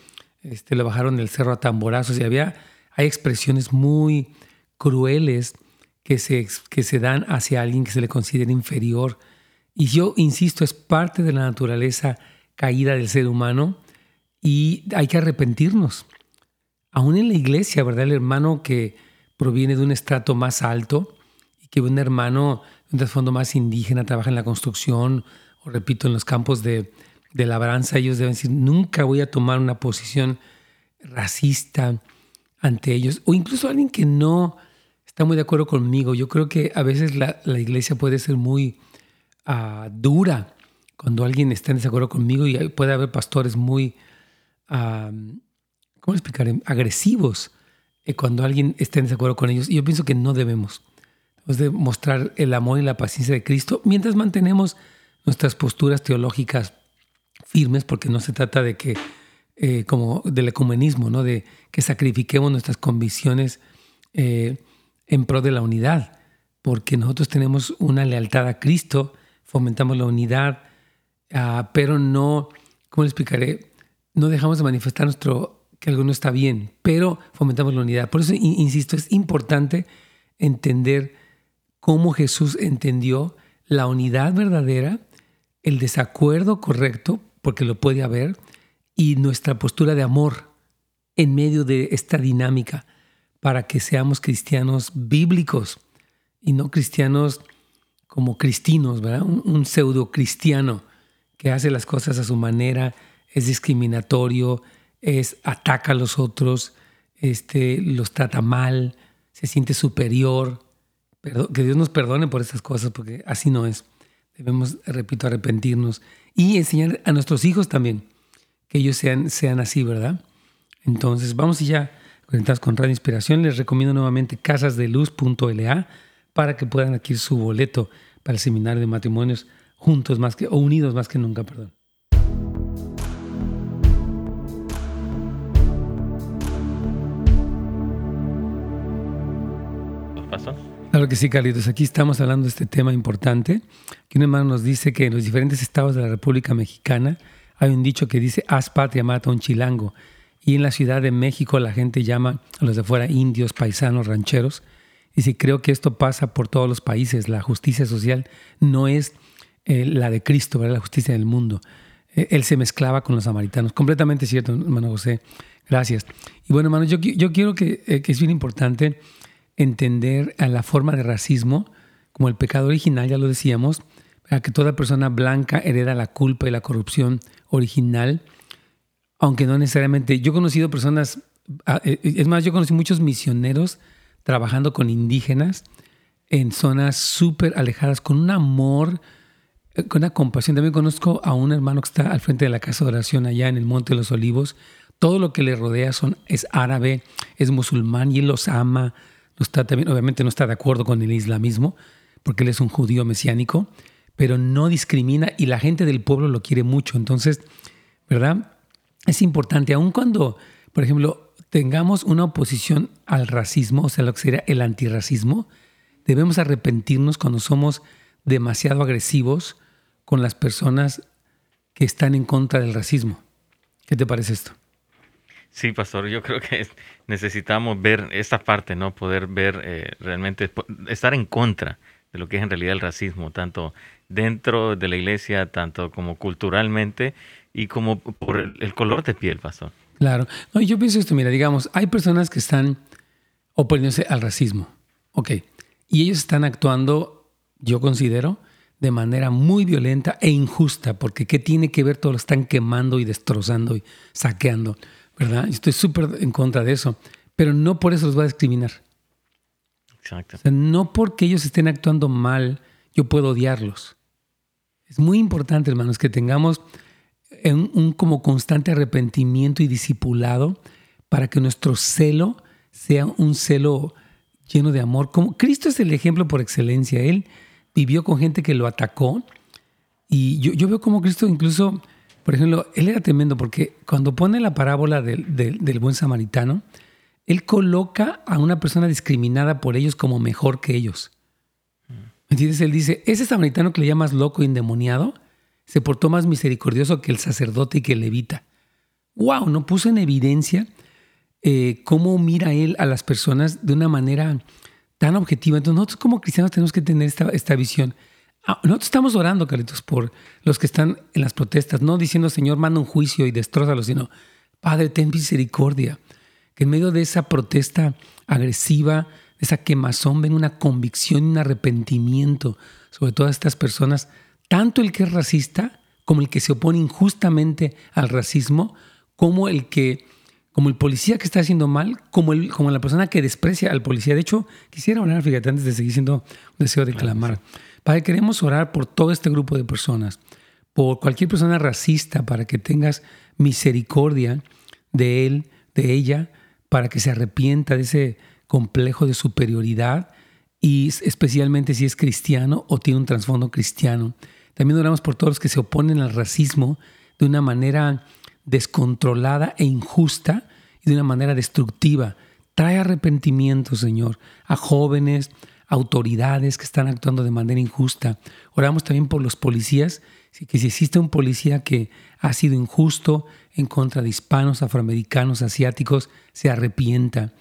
este lo bajaron del cerro a tamborazos y había, hay expresiones muy crueles que se, que se dan hacia alguien que se le considera inferior. Y yo insisto, es parte de la naturaleza caída del ser humano y hay que arrepentirnos. Aún en la iglesia, ¿verdad? El hermano que proviene de un estrato más alto que un hermano de un trasfondo más indígena trabaja en la construcción o repito en los campos de, de labranza, ellos deben decir, nunca voy a tomar una posición racista ante ellos o incluso alguien que no está muy de acuerdo conmigo. Yo creo que a veces la, la iglesia puede ser muy uh, dura cuando alguien está en desacuerdo conmigo y puede haber pastores muy, uh, ¿cómo explicar? Agresivos eh, cuando alguien está en desacuerdo con ellos. Y yo pienso que no debemos. Debemos de mostrar el amor y la paciencia de Cristo mientras mantenemos nuestras posturas teológicas firmes, porque no se trata de que, eh, como del ecumenismo, ¿no? de que sacrifiquemos nuestras convicciones eh, en pro de la unidad, porque nosotros tenemos una lealtad a Cristo, fomentamos la unidad, uh, pero no, ¿cómo le explicaré? No dejamos de manifestar nuestro que algo no está bien, pero fomentamos la unidad. Por eso, insisto, es importante entender cómo Jesús entendió la unidad verdadera, el desacuerdo correcto, porque lo puede haber, y nuestra postura de amor en medio de esta dinámica para que seamos cristianos bíblicos y no cristianos como cristinos, ¿verdad? Un, pseudo cristiano que hace las cosas a su manera, es discriminatorio, es ataca a los otros, este, los trata mal, se siente superior. Que Dios nos perdone por estas cosas, porque así no es. Debemos, repito, arrepentirnos y enseñar a nuestros hijos también que ellos sean, sean así, ¿verdad? Entonces, vamos y ya conectados con Radio Inspiración. Les recomiendo nuevamente casasdeluz.la para que puedan adquirir su boleto para el seminario de matrimonios juntos más que, o unidos más que nunca, perdón. Claro que sí, Carlitos. Aquí estamos hablando de este tema importante. Que un hermano nos dice que en los diferentes estados de la República Mexicana hay un dicho que dice, haz patria, mata a un chilango. Y en la Ciudad de México la gente llama a los de fuera indios, paisanos, rancheros. Y si creo que esto pasa por todos los países, la justicia social no es eh, la de Cristo, ¿verdad? la justicia del mundo. Eh, él se mezclaba con los samaritanos. Completamente cierto, hermano José. Gracias. Y bueno, hermano, yo, yo quiero que, eh, que es bien importante entender a la forma de racismo como el pecado original, ya lo decíamos, que toda persona blanca hereda la culpa y la corrupción original aunque no necesariamente. Yo he conocido personas, ah, eh, es más, yo conocí muchos misioneros trabajando con indígenas en zonas súper alejadas, con un amor, eh, con una compasión. También conozco a un hermano que está al frente de la casa de oración allá en el Monte de los Olivos. Todo lo que le rodea son, es árabe, es musulmán y él los ama. Obviamente no está de acuerdo con el islamismo, porque él es un judío mesiánico, pero no discrimina y la gente del pueblo lo quiere mucho. Entonces, ¿verdad? es importante, aun cuando, por ejemplo, tengamos una oposición al racismo, o sea, lo que sería el antirracismo, debemos arrepentirnos cuando somos demasiado agresivos con las personas que están en contra del racismo. ¿Qué te parece esto? Sí, pastor, yo creo que necesitamos ver esta parte, ¿no? Poder ver eh, realmente, estar en contra de lo que es en realidad el racismo, tanto dentro de la iglesia, tanto como culturalmente y como por el, color de piel, pastor. Claro. No, yo pienso esto, mira, digamos, hay personas que están oponiéndose al racismo, ok, y ellos están actuando, yo considero, de manera muy violenta e injusta, porque ¿qué tiene que ver? Todo lo están quemando y destrozando y saqueando, ¿verdad? Yo estoy súper en contra de eso, pero no por eso los voy a discriminar. Exacto. O sea, no porque ellos estén actuando mal, yo puedo odiarlos. Es muy importante, hermanos, que tengamos un, un como constante arrepentimiento y discipulado para que nuestro celo sea un celo lleno de amor. Como Cristo es el ejemplo por excelencia. Él vivió con gente que lo atacó. Y yo, yo veo como Cristo incluso, por ejemplo, él era tremendo porque cuando pone la parábola del, del buen samaritano, él coloca a una persona discriminada por ellos como mejor que ellos. ¿Entiendes? Él dice, ese samaritano que le llamas loco, endemoniado, se portó más misericordioso que el sacerdote y que el levita. ¡Wow! No puso en evidencia eh, cómo mira él a las personas de una manera tan objetiva. Entonces nosotros como cristianos tenemos que tener esta, esta visión. Ah, nosotros estamos orando, Carlitos, por los que están en las protestas, no diciendo, Señor, manda un juicio y destrózalo, sino, Padre, ten misericordia. Que en medio de esa protesta agresiva, esa quemazón, ven una convicción y un arrepentimiento sobre todas estas personas, tanto el que es racista como el que se opone injustamente al racismo, como el que como el policía que está haciendo mal, como, el, como la persona que desprecia al policía. De hecho, quisiera hablar, fíjate, antes de seguir siendo un deseo de clamar. Padre, queremos orar por todo este grupo de personas, por cualquier persona racista, para que tengas misericordia de él, de ella, para que se arrepienta de ese complejo de superioridad y especialmente si es cristiano o tiene un trasfondo cristiano. También oramos por todos los que se oponen al racismo de una manera descontrolada e injusta y de una manera destructiva. Trae arrepentimiento, Señor, a jóvenes, autoridades que están actuando de manera injusta. Oramos también por los policías, que si existe un policía que ha sido injusto en contra de hispanos, afroamericanos, asiáticos, se arrepienta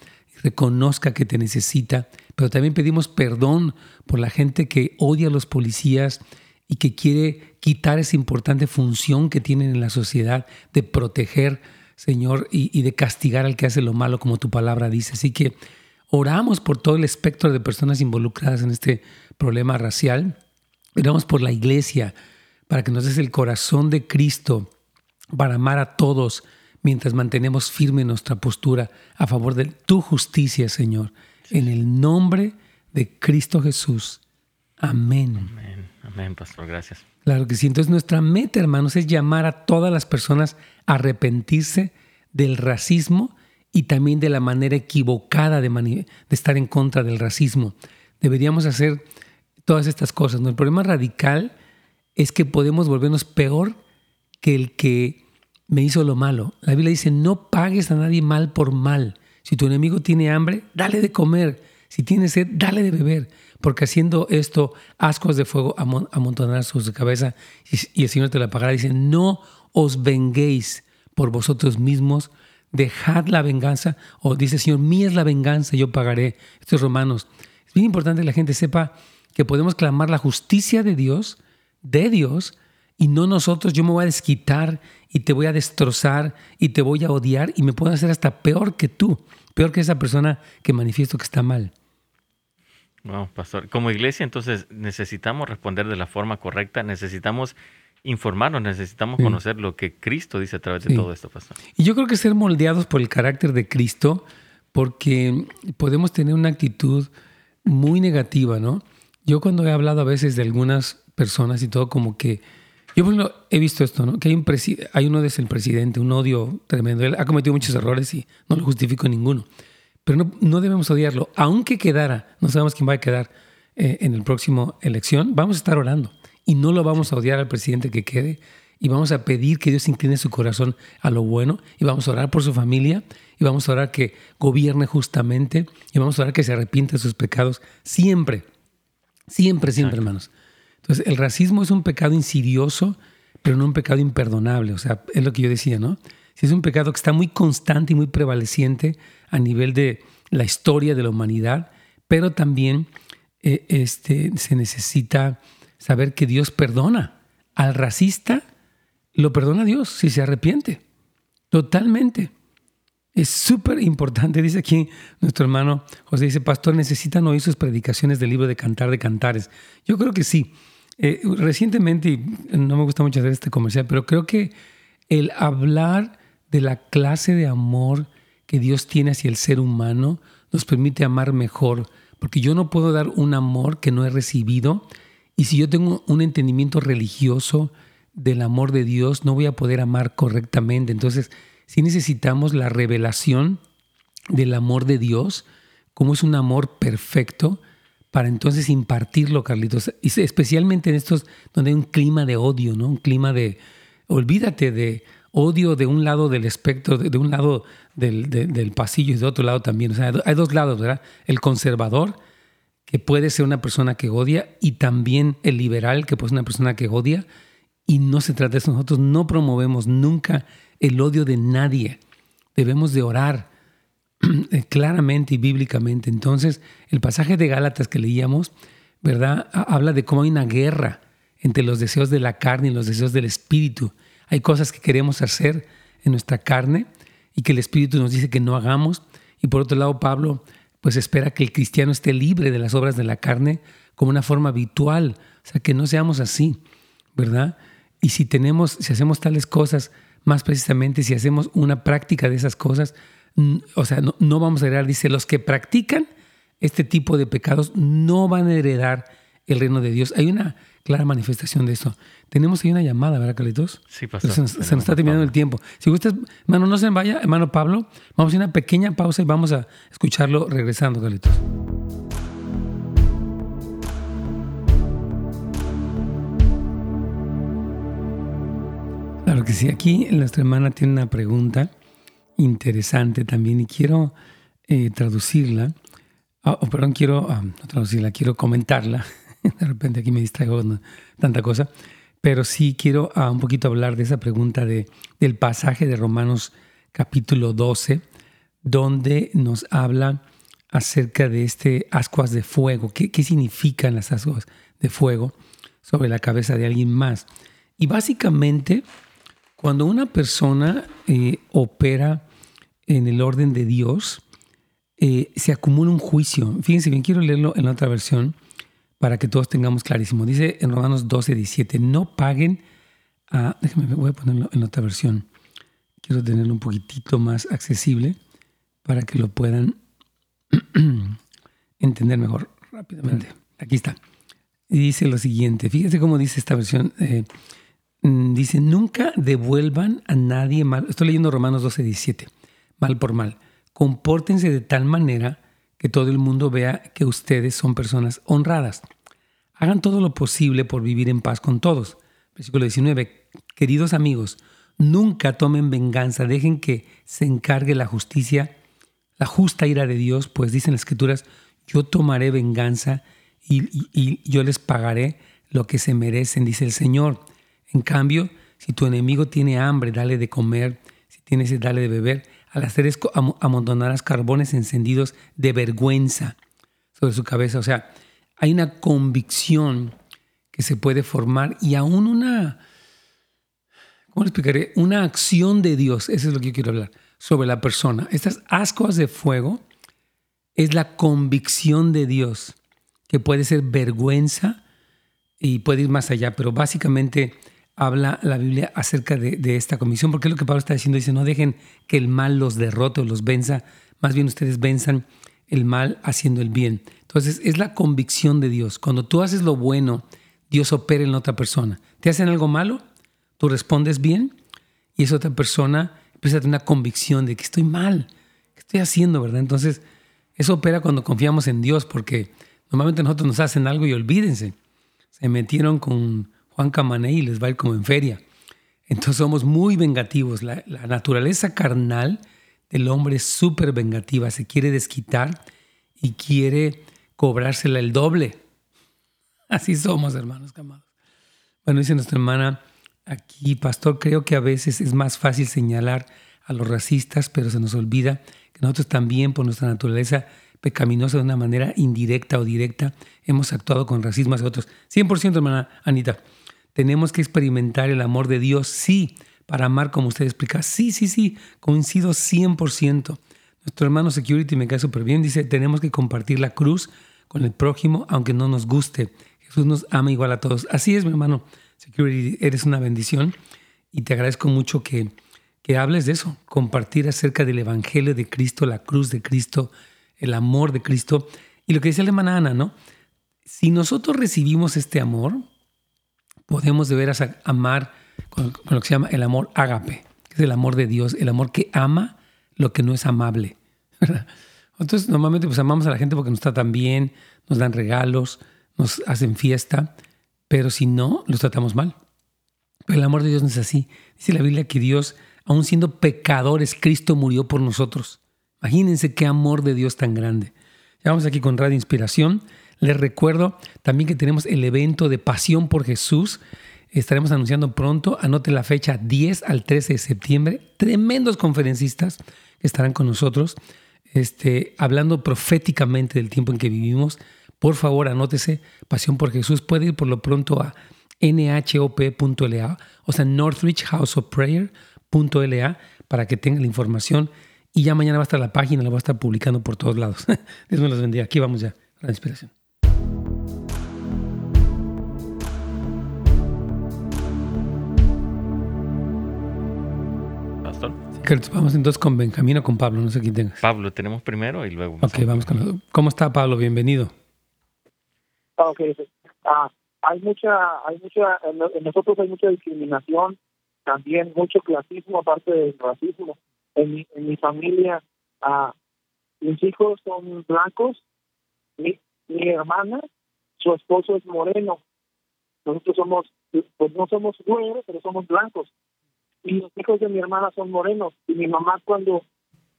reconozca que te necesita, pero también pedimos perdón por la gente que odia a los policías y que quiere quitar esa importante función que tienen en la sociedad de proteger, Señor, y, de castigar al que hace lo malo, como tu palabra dice. Así que oramos por todo el espectro de personas involucradas en este problema racial Oramos por la iglesia, para que nos des el corazón de Cristo, para amar a todos, mientras mantenemos firme nuestra postura a favor de tu justicia, Señor. En el nombre de Cristo Jesús. Amén. Amén, amén, pastor, gracias. Claro que sí. Entonces nuestra meta, hermanos, es llamar a todas las personas a arrepentirse del racismo y también de la manera equivocada de, estar en contra del racismo. Deberíamos hacer todas estas cosas. ¿no? El problema radical es que podemos volvernos peor que el que me hizo lo malo. La Biblia dice, no pagues a nadie mal por mal. Si tu enemigo tiene hambre, dale de comer. Si tiene sed, dale de beber. Porque haciendo esto, ascos de fuego amontonar su cabeza y, el Señor te la pagará. Dice, no os venguéis por vosotros mismos, dejad la venganza. O dice, Señor, mía es la venganza, yo pagaré. Esto es Romanos. Es bien importante que la gente sepa que podemos clamar la justicia de Dios, de Dios, y no nosotros. Yo me voy a desquitar y te voy a destrozar y te voy a odiar y me puedo hacer hasta peor que tú, peor que esa persona que manifiesto que está mal. Pastor, como iglesia entonces necesitamos responder de la forma correcta, necesitamos informarnos, necesitamos conocer lo que Cristo dice a través de todo esto, pastor. Y yo creo que ser moldeados por el carácter de Cristo, porque podemos tener una actitud muy negativa, ¿no? Yo cuando he hablado a veces de algunas personas y todo, como que yo bueno, he visto esto, ¿no? Que hay, un hay uno desde el presidente, un odio tremendo. Él ha cometido muchos errores y no lo justifico ninguno. Pero no, no debemos odiarlo. Aunque quedara, no sabemos quién va a quedar eh, en el próximo elección, vamos a estar orando. Y no lo vamos a odiar al presidente que quede. Y vamos a pedir que Dios incline su corazón a lo bueno. Y vamos a orar por su familia. Y vamos a orar que gobierne justamente. Y vamos a orar que se arrepiente de sus pecados. Siempre. Siempre, siempre, hermanos. Entonces, el racismo es un pecado insidioso, pero no un pecado imperdonable. O sea, es lo que yo decía, ¿no? Si es un pecado que está muy constante y muy prevaleciente a nivel de la historia de la humanidad, pero también eh, este, se necesita saber que Dios perdona. Al racista lo perdona Dios si se arrepiente. Totalmente. Es súper importante, dice aquí nuestro hermano José, dice, pastor, necesitan oír sus predicaciones del libro de Cantar de Cantares. Yo creo que sí. Eh, recientemente, y no me gusta mucho hacer este comercial, pero creo que el hablar de la clase de amor que Dios tiene hacia el ser humano nos permite amar mejor, porque yo no puedo dar un amor que no he recibido, y si yo tengo un entendimiento religioso del amor de Dios, no voy a poder amar correctamente. Entonces, si necesitamos la revelación del amor de Dios, como es un amor perfecto, para entonces impartirlo, Carlitos. Especialmente en estos donde hay un clima de odio, ¿no? Un clima de, olvídate de odio de un lado del espectro, de, un lado del, pasillo y de otro lado también. O sea, hay dos lados, ¿verdad? El conservador, que puede ser una persona que odia, y también el liberal, que puede ser una persona que odia. Y no se trata de eso. Nosotros no promovemos nunca el odio de nadie. Debemos de orar Eh, claramente y bíblicamente. Entonces, el pasaje de Gálatas que leíamos, ¿verdad? Habla de cómo hay una guerra entre los deseos de la carne y los deseos del espíritu. Hay cosas que queremos hacer en nuestra carne y que el espíritu nos dice que no hagamos. Y por otro lado, Pablo pues espera que el cristiano esté libre de las obras de la carne como una forma habitual, o sea, que no seamos así, ¿verdad? Y si tenemos, si hacemos tales cosas, más precisamente si hacemos una práctica de esas cosas, o sea, no, vamos a heredar, dice, los que practican este tipo de pecados no van a heredar el reino de Dios. Hay una clara manifestación de eso. Tenemos ahí una llamada, ¿verdad, Carlitos? Sí, pastor. Se nos, está terminando el tiempo. Si gustas, hermano, no se vaya, hermano Pablo, vamos a una pequeña pausa y vamos a escucharlo regresando, Carlitos. Claro que sí, aquí nuestra hermana tiene una pregunta interesante también y quiero eh, traducirla, o oh, perdón, quiero, ah, no traducirla, quiero comentarla. De repente aquí me distraigo tanta cosa, pero sí quiero ah, un poquito hablar de esa pregunta de, del pasaje de Romanos capítulo 12, donde nos habla acerca de este ascuas de fuego. ¿Qué, qué significan las ascuas de fuego sobre la cabeza de alguien más? Y básicamente, cuando una persona eh, opera en el orden de Dios, eh, se acumula un juicio. Fíjense bien, quiero leerlo en la otra versión, para que todos tengamos clarísimo. Dice en Romanos 12, 17, no paguen a... Déjame, voy a ponerlo en otra versión. Quiero tenerlo un poquitito más accesible para que lo puedan entender mejor rápidamente. Aquí está. Y dice lo siguiente, fíjese cómo dice esta versión. Eh, mm, dice, nunca devuelvan a nadie mal. Estoy leyendo Romanos 12, 17. Mal por mal. Compórtense de tal manera que todo el mundo vea que ustedes son personas honradas. Hagan todo lo posible por vivir en paz con todos. Versículo 19. Queridos amigos, nunca tomen venganza, dejen que se encargue la justicia, la justa ira de Dios, pues dicen las escrituras, yo tomaré venganza y, yo les pagaré lo que se merecen, dice el Señor. En cambio, si tu enemigo tiene hambre, dale de comer, si tienes sed, dale de beber. Al hacer esto, amontonarás carbones encendidos de vergüenza sobre su cabeza. O sea, hay una convicción que se puede formar y aún una, ¿cómo lo explicaré? Una acción de Dios, eso es lo que yo quiero hablar, sobre la persona. Estas ascuas de fuego es la convicción de Dios, que puede ser vergüenza y puede ir más allá, pero básicamente habla la Biblia acerca de, esta comisión, porque es lo que Pablo está diciendo, dice, no dejen que el mal los derrote o los venza, más bien ustedes venzan el mal haciendo el bien. Entonces es la convicción de Dios. Cuando tú haces lo bueno, Dios opera en la otra persona. Te hacen algo malo, tú respondes bien y esa otra persona empieza a tener una convicción de que estoy mal, que estoy haciendo, ¿verdad? Entonces eso opera cuando confiamos en Dios, porque normalmente nosotros nos hacen algo y olvídense. Se metieron con Juan Camané y les va a ir como en feria. Entonces somos muy vengativos. La, naturaleza carnal del hombre es súper vengativa, se quiere desquitar y quiere cobrársela el doble. Así somos, hermanos camados. Bueno, dice nuestra hermana aquí, pastor, creo que a veces es más fácil señalar a los racistas, pero se nos olvida que nosotros también, por nuestra naturaleza pecaminosa de una manera indirecta o directa, hemos actuado con racismo hacia otros. 100%, hermana Anita. Tenemos que experimentar el amor de Dios, sí, para amar como usted explica. Sí, sí, sí, coincido 100%. Nuestro hermano Security me cae súper bien, dice, tenemos que compartir la cruz con el prójimo, aunque no nos guste. Jesús nos ama igual a todos. Así es, mi hermano Security, eres una bendición y te agradezco mucho que, que hables de eso, compartir acerca del Evangelio de Cristo, la cruz de Cristo, el amor de Cristo. Y lo que dice la hermana Ana, ¿no? Si nosotros recibimos este amor, podemos de veras amar con, lo que se llama el amor ágape, que es el amor de Dios, el amor que ama lo que no es amable. Entonces, normalmente pues amamos a la gente porque nos tratan bien, nos dan regalos, nos hacen fiesta, pero si no, los tratamos mal. Pero el amor de Dios no es así. Dice la Biblia que Dios, aun siendo pecadores, Cristo murió por nosotros. Imagínense qué amor de Dios tan grande. Ya vamos aquí con Radio Inspiración. Les recuerdo también que tenemos el evento de Pasión por Jesús. Estaremos anunciando pronto, anote la fecha 10 al 13 de septiembre. Tremendos conferencistas que estarán con nosotros, este, hablando proféticamente del tiempo en que vivimos. Por favor, anótese Pasión por Jesús. Puede ir por lo pronto a nhop.la, o sea, Northridge House of Prayer.la, para que tenga la información. Y ya mañana va a estar la página, la va a estar publicando por todos lados. Dios me los bendiga. Aquí vamos ya, la inspiración. Vamos entonces con Benjamín o con Pablo, no sé quién tengas. Pablo, tenemos primero y luego. Ok, vamos con. ¿Cómo está Pablo? Bienvenido. Ah, ok, ah, hay mucha, hay mucha, en nosotros hay mucha discriminación, también mucho clasismo aparte del racismo. En mi, en mi familia, ah, mis hijos son blancos, mi, mi hermana, su esposo es moreno. Nosotros somos, pues no somos güeros, pero somos blancos y los hijos de mi hermana son morenos. Y mi mamá cuando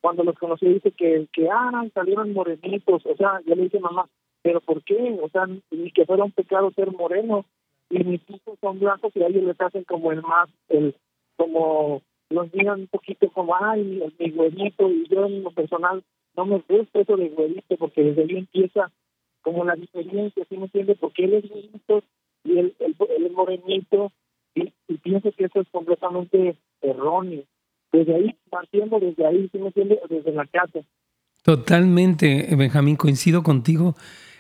cuando los conocí dice que que ah salieron morenitos. O sea yo le dije mamá pero por qué o sea ni que fuera un pecado ser moreno. Y mis hijos son blancos y a ellos les hacen como el más el como los miran un poquito como ay mi, mi güerito y yo en lo personal no me gusta eso de güerito porque desde ahí empieza como la diferencia ¿sí me entiende? porque él es güerito y él, él es morenito y, pienso que eso es completamente erróneo. Desde ahí, partiendo desde ahí, ¿sí me? Desde la casa. Totalmente, Benjamín, coincido contigo.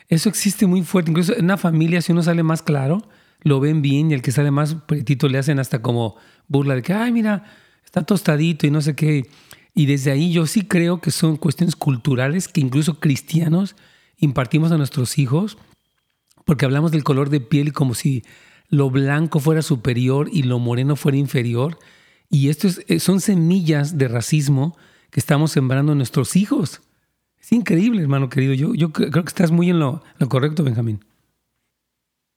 Eso existe muy fuerte. Incluso en una familia, si uno sale más claro, lo ven bien y el que sale más pretito le hacen hasta como burla de que, ay, mira, está tostadito y no sé qué. Y desde ahí yo sí creo que son cuestiones culturales que incluso cristianos impartimos a nuestros hijos, porque hablamos del color de piel y como si lo blanco fuera superior y lo moreno fuera inferior. Y esto eh, son semillas de racismo que estamos sembrando en nuestros hijos. Es increíble, hermano querido. Yo, yo creo que estás muy en lo, correcto, Benjamín.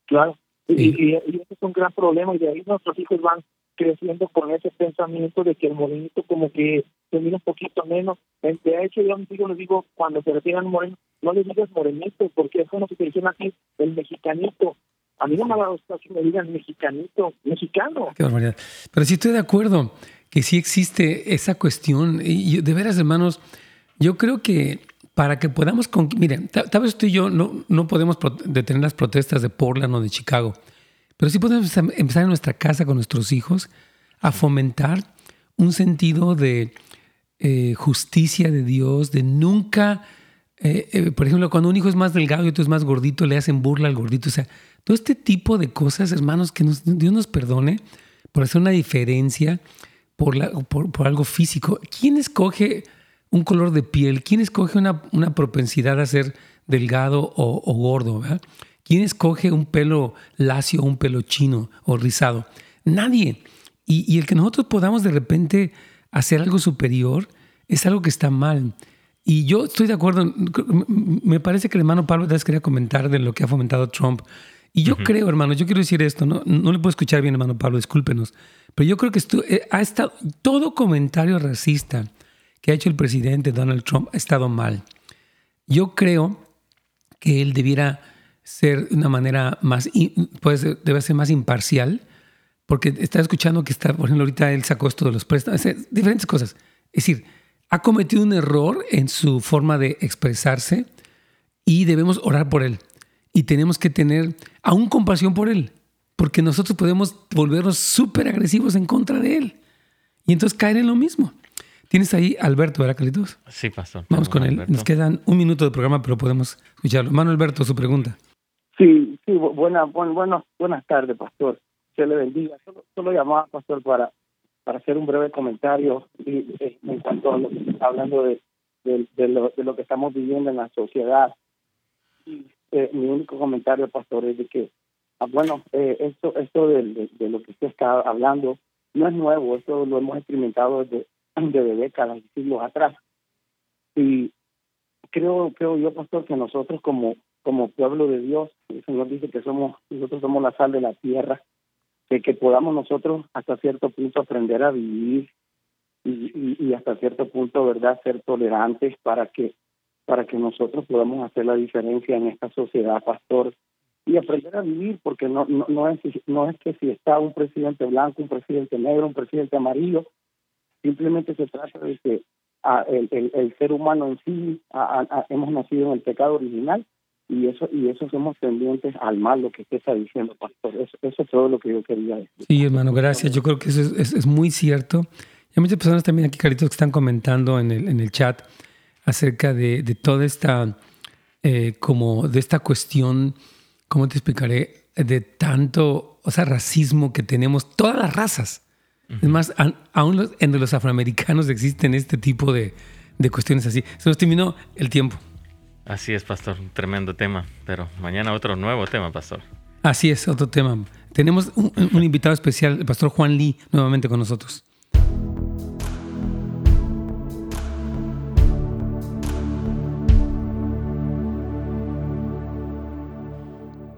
Claro. Y, y, eso es un gran problema y de ahí nuestros hijos van creciendo con ese pensamiento de que el morenito como que se mira un poquito menos. De hecho, yo les digo, cuando se retiran moreno, no les digas morenito, porque es como si te dicen aquí, el mexicanito. A mí no me ha dado que me digan mexicanito, mexicano. Qué barbaridad. Pero sí estoy de acuerdo que sí existe esa cuestión. Y de veras, hermanos, yo creo que para que podamos... Con... Miren, tal vez tú y yo no, no podemos detener las protestas de Portland o de Chicago, pero sí podemos empezar en nuestra casa con nuestros hijos a fomentar un sentido de eh, justicia de Dios, de nunca... Eh, eh, por ejemplo, cuando un hijo es más delgado y otro es más gordito, le hacen burla al gordito. O sea, todo este tipo de cosas, hermanos, que Dios nos perdone por hacer una diferencia por, por, algo físico. ¿Quién escoge un color de piel? ¿Quién escoge una, una propensidad a ser delgado o, gordo? ¿Quién escoge un pelo lacio, un pelo chino o rizado? Nadie. Y, el que nosotros podamos de repente hacer algo superior es algo que está mal. Y yo estoy de acuerdo, me parece que el hermano Pablo quería comentar de lo que ha fomentado Trump y yo creo, hermano, yo quiero decir esto, no, no le puedo escuchar bien, hermano Pablo, discúlpenos, pero yo creo que esto, eh, ha estado, todo comentario racista que ha hecho el presidente Donald Trump ha estado mal. Yo creo que él debiera ser de una manera más, pues debe ser más imparcial, porque está escuchando que está, por ejemplo, ahorita él sacó esto de los préstamos, diferentes cosas. Es decir, ha cometido un error en su forma de expresarse y debemos orar por él y tenemos que tener aún compasión por él, porque nosotros podemos volvernos súper agresivos en contra de él y entonces caer en lo mismo. Tienes ahí Alberto, ¿verdad, Carlitos? Sí, pastor. Vamos con él. Nos quedan un minuto de programa, pero podemos escucharlo. Mano Alberto, su pregunta. Sí, sí, buena, bueno, buenas tardes, pastor. Se le bendiga. Solo, solo llamaba, pastor, para, para hacer un breve comentario y, eh, en cuanto a lo que está hablando de, de, lo, de lo que estamos viviendo en la sociedad. Y eh, mi único comentario, pastor, es de que, ah, bueno, eh, esto, esto de, de, lo que usted está hablando no es nuevo, esto lo hemos experimentado desde, desde décadas siglos atrás. Y creo, creo yo, pastor, que nosotros como, como pueblo de Dios, el Señor dice que somos, nosotros somos la sal de la tierra, de que podamos nosotros hasta cierto punto aprender a vivir y, y hasta cierto punto, ¿verdad?, ser tolerantes para que para que nosotros podamos hacer la diferencia en esta sociedad, pastor, y aprender a vivir, porque no, no, no, es, no es que si está un presidente blanco, un presidente negro, un presidente amarillo, simplemente se trata de que a, el, el, ser humano en sí hemos nacido en el pecado original y eso y eso somos tendientes al mal, lo que usted está diciendo, pastor. Eso, eso es todo lo que yo quería decir. Sí, hermano, gracias. Yo creo que eso es, es, muy cierto. Y hay muchas personas también aquí, Caritos, que están comentando en el, en el chat acerca de, de toda esta, eh, como de esta cuestión, ¿cómo te explicaré? De tanto, o sea, racismo que tenemos, todas las razas. Es más, aún los, entre los afroamericanos existen este tipo de, de cuestiones así. Se nos terminó el tiempo. Así es, pastor, un tremendo tema, pero mañana otro nuevo tema, pastor. Así es, otro tema. Tenemos un, un invitado especial, el pastor Juan Lee, nuevamente con nosotros.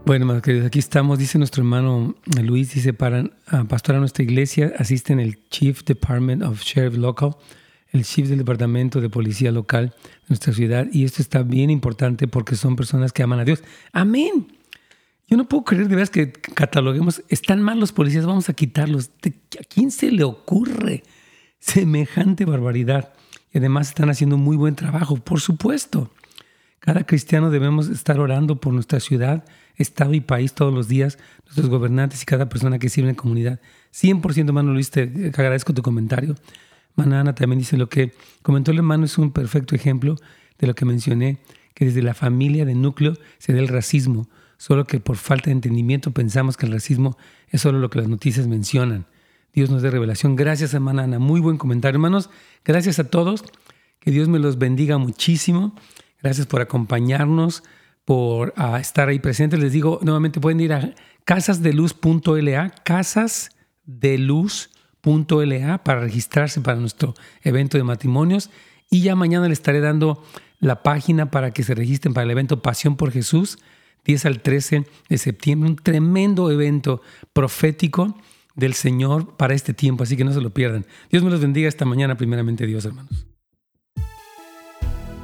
Bueno, queridos, aquí estamos. Dice nuestro hermano Luis, dice, para pastorar nuestra iglesia asisten el Chief Department of Sheriff Local, el Chief del Departamento de Policía Local de nuestra ciudad. Y esto está bien importante porque son personas que aman a Dios. Amén. Yo no puedo creer de veras que cataloguemos, están mal los policías, vamos a quitarlos. ¿A quién se le ocurre semejante barbaridad? Y además están haciendo muy buen trabajo, por supuesto. Cada cristiano debemos estar orando por nuestra ciudad, estado y país todos los días, nuestros gobernantes y cada persona que sirve en la comunidad. 100% hermano Luis, te agradezco tu comentario. Manana también dice lo que comentó el hermano es un perfecto ejemplo de lo que mencioné, que desde la familia de núcleo se dé el racismo, solo que por falta de entendimiento pensamos que el racismo es solo lo que las noticias mencionan. Dios nos dé revelación. Gracias, hermana Ana. Muy buen comentario, hermanos. Gracias a todos. Que Dios me los bendiga muchísimo. Gracias por acompañarnos, por ah, estar ahí presentes. Les digo, nuevamente pueden ir a casasdeluz.la, casasdeluz.la para registrarse para nuestro evento de matrimonios. Y ya mañana les estaré dando la página para que se registren para el evento Pasión por Jesús, 10 al 13 de septiembre. Un tremendo evento profético del Señor para este tiempo, así que no se lo pierdan. Dios me los bendiga esta mañana, primeramente Dios, hermanos.